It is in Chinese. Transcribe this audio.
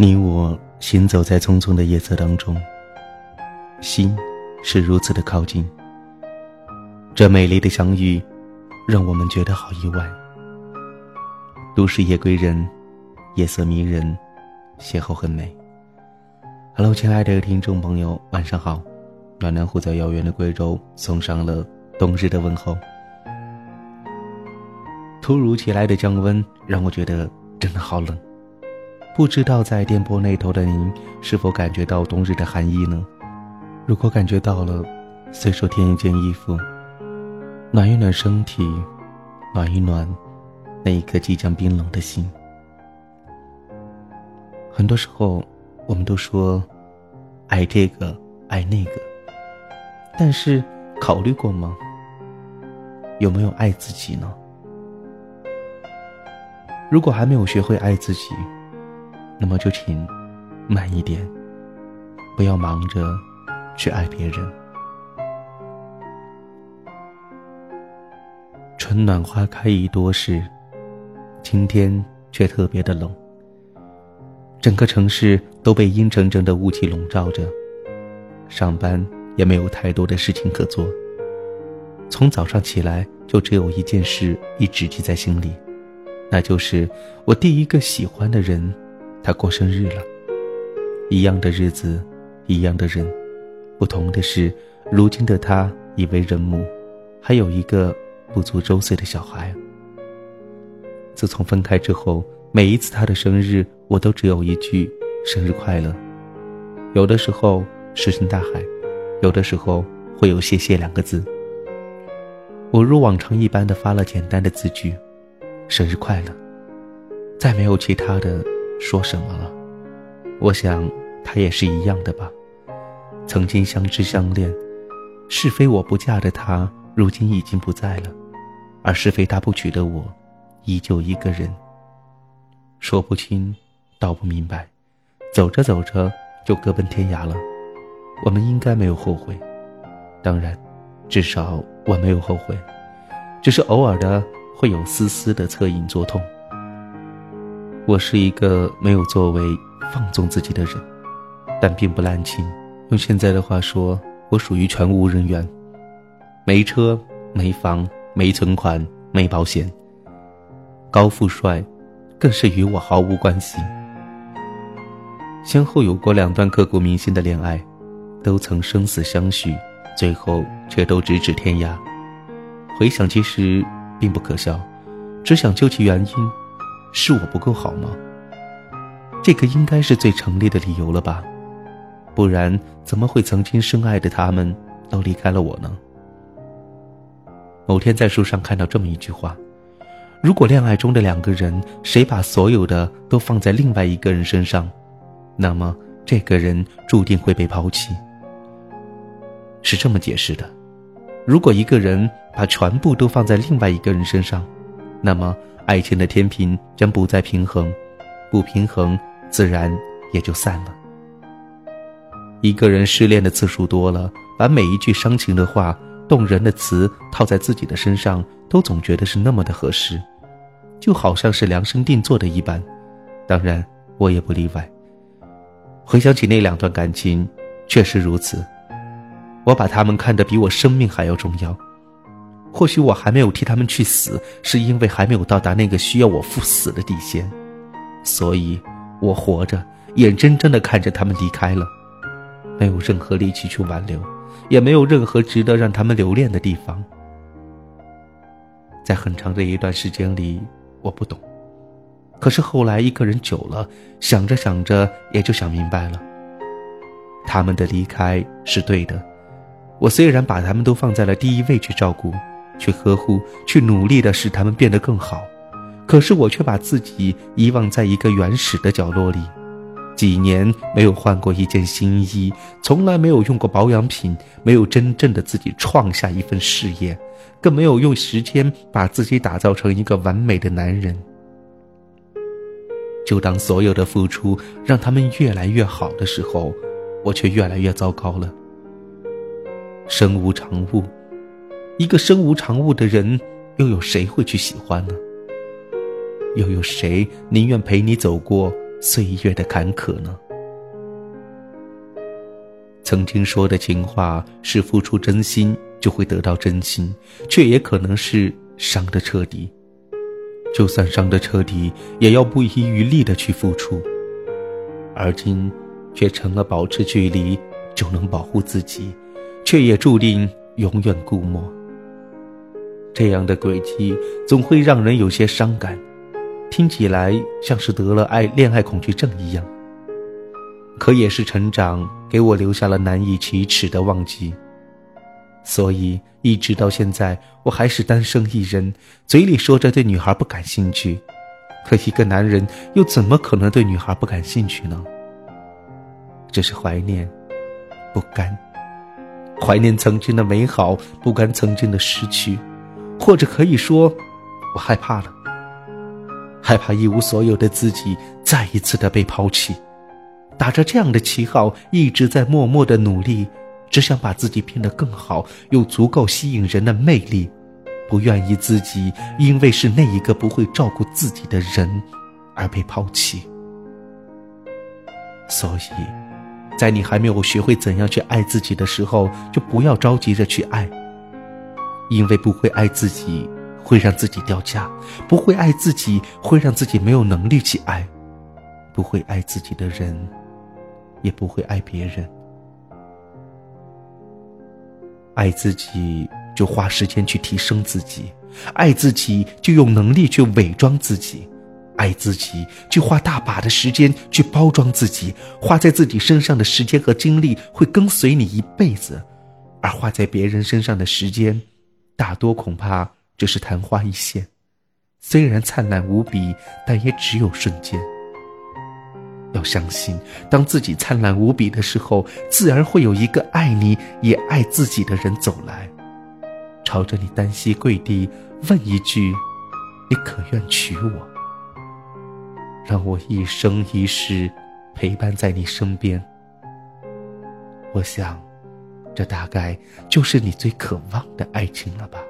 你我行走在匆匆的夜色当中，心是如此的靠近。这美丽的相遇，让我们觉得好意外。都市夜归人，夜色迷人，邂逅很美。Hello，亲爱的听众朋友，晚上好。暖暖虎在遥远的贵州送上了冬日的问候。突如其来的降温，让我觉得真的好冷。不知道在电波那头的您是否感觉到冬日的寒意呢？如果感觉到了，随手添一件衣服，暖一暖身体，暖一暖那一颗即将冰冷的心。很多时候，我们都说爱这个爱那个，但是考虑过吗？有没有爱自己呢？如果还没有学会爱自己，那么就请慢一点，不要忙着去爱别人。春暖花开已多时，今天却特别的冷。整个城市都被阴沉沉的雾气笼罩着，上班也没有太多的事情可做。从早上起来，就只有一件事一直记在心里，那就是我第一个喜欢的人。他过生日了，一样的日子，一样的人，不同的是，如今的他已为人母，还有一个不足周岁的小孩。自从分开之后，每一次他的生日，我都只有一句“生日快乐”。有的时候石沉大海，有的时候会有“谢谢”两个字。我如往常一般的发了简单的字句：“生日快乐”，再没有其他的。说什么了？我想，他也是一样的吧。曾经相知相恋，是非我不嫁的他，如今已经不在了；而是非他不娶的我，依旧一个人。说不清，道不明白，走着走着就各奔天涯了。我们应该没有后悔，当然，至少我没有后悔，只是偶尔的会有丝丝的恻隐作痛。我是一个没有作为、放纵自己的人，但并不滥情。用现在的话说，我属于全无人员，没车、没房、没存款、没保险。高富帅，更是与我毫无关系。先后有过两段刻骨铭心的恋爱，都曾生死相许，最后却都咫尺天涯。回想其实并不可笑，只想究其原因。是我不够好吗？这个应该是最成立的理由了吧？不然怎么会曾经深爱的他们都离开了我呢？某天在书上看到这么一句话：如果恋爱中的两个人谁把所有的都放在另外一个人身上，那么这个人注定会被抛弃。是这么解释的：如果一个人把全部都放在另外一个人身上，那么。爱情的天平将不再平衡，不平衡，自然也就散了。一个人失恋的次数多了，把每一句伤情的话、动人的词套在自己的身上，都总觉得是那么的合适，就好像是量身定做的一般。当然，我也不例外。回想起那两段感情，确实如此。我把他们看得比我生命还要重要。或许我还没有替他们去死，是因为还没有到达那个需要我赴死的底线，所以，我活着，眼睁睁的看着他们离开了，没有任何力气去挽留，也没有任何值得让他们留恋的地方。在很长的一段时间里，我不懂，可是后来一个人久了，想着想着也就想明白了，他们的离开是对的。我虽然把他们都放在了第一位去照顾。去呵护，去努力的使他们变得更好，可是我却把自己遗忘在一个原始的角落里，几年没有换过一件新衣，从来没有用过保养品，没有真正的自己创下一份事业，更没有用时间把自己打造成一个完美的男人。就当所有的付出让他们越来越好的时候，我却越来越糟糕了。身无长物。一个身无长物的人，又有谁会去喜欢呢？又有谁宁愿陪你走过岁月的坎坷呢？曾经说的情话是付出真心就会得到真心，却也可能是伤得彻底。就算伤得彻底，也要不遗余力的去付出。而今，却成了保持距离就能保护自己，却也注定永远孤漠。这样的轨迹总会让人有些伤感，听起来像是得了爱恋爱恐惧症一样。可也是成长给我留下了难以启齿的忘记。所以一直到现在，我还是单身一人，嘴里说着对女孩不感兴趣，可一个男人又怎么可能对女孩不感兴趣呢？只是怀念，不甘，怀念曾经的美好，不甘曾经的失去，或者可以说，我害怕了，害怕一无所有的自己再一次的被抛弃，打着这样的旗号，一直在默默的努力。只想把自己变得更好，有足够吸引人的魅力，不愿意自己因为是那一个不会照顾自己的人而被抛弃。所以，在你还没有学会怎样去爱自己的时候，就不要着急着去爱，因为不会爱自己会让自己掉价，不会爱自己会让自己没有能力去爱，不会爱自己的人，也不会爱别人。爱自己就花时间去提升自己，爱自己就有能力去伪装自己，爱自己就花大把的时间去包装自己，花在自己身上的时间和精力会跟随你一辈子，而花在别人身上的时间，大多恐怕只是昙花一现，虽然灿烂无比，但也只有瞬间。要相信，当自己灿烂无比的时候，自然会有一个爱你也爱自己的人走来，朝着你单膝跪地，问一句：“你可愿娶我？让我一生一世陪伴在你身边。”我想，这大概就是你最渴望的爱情了吧。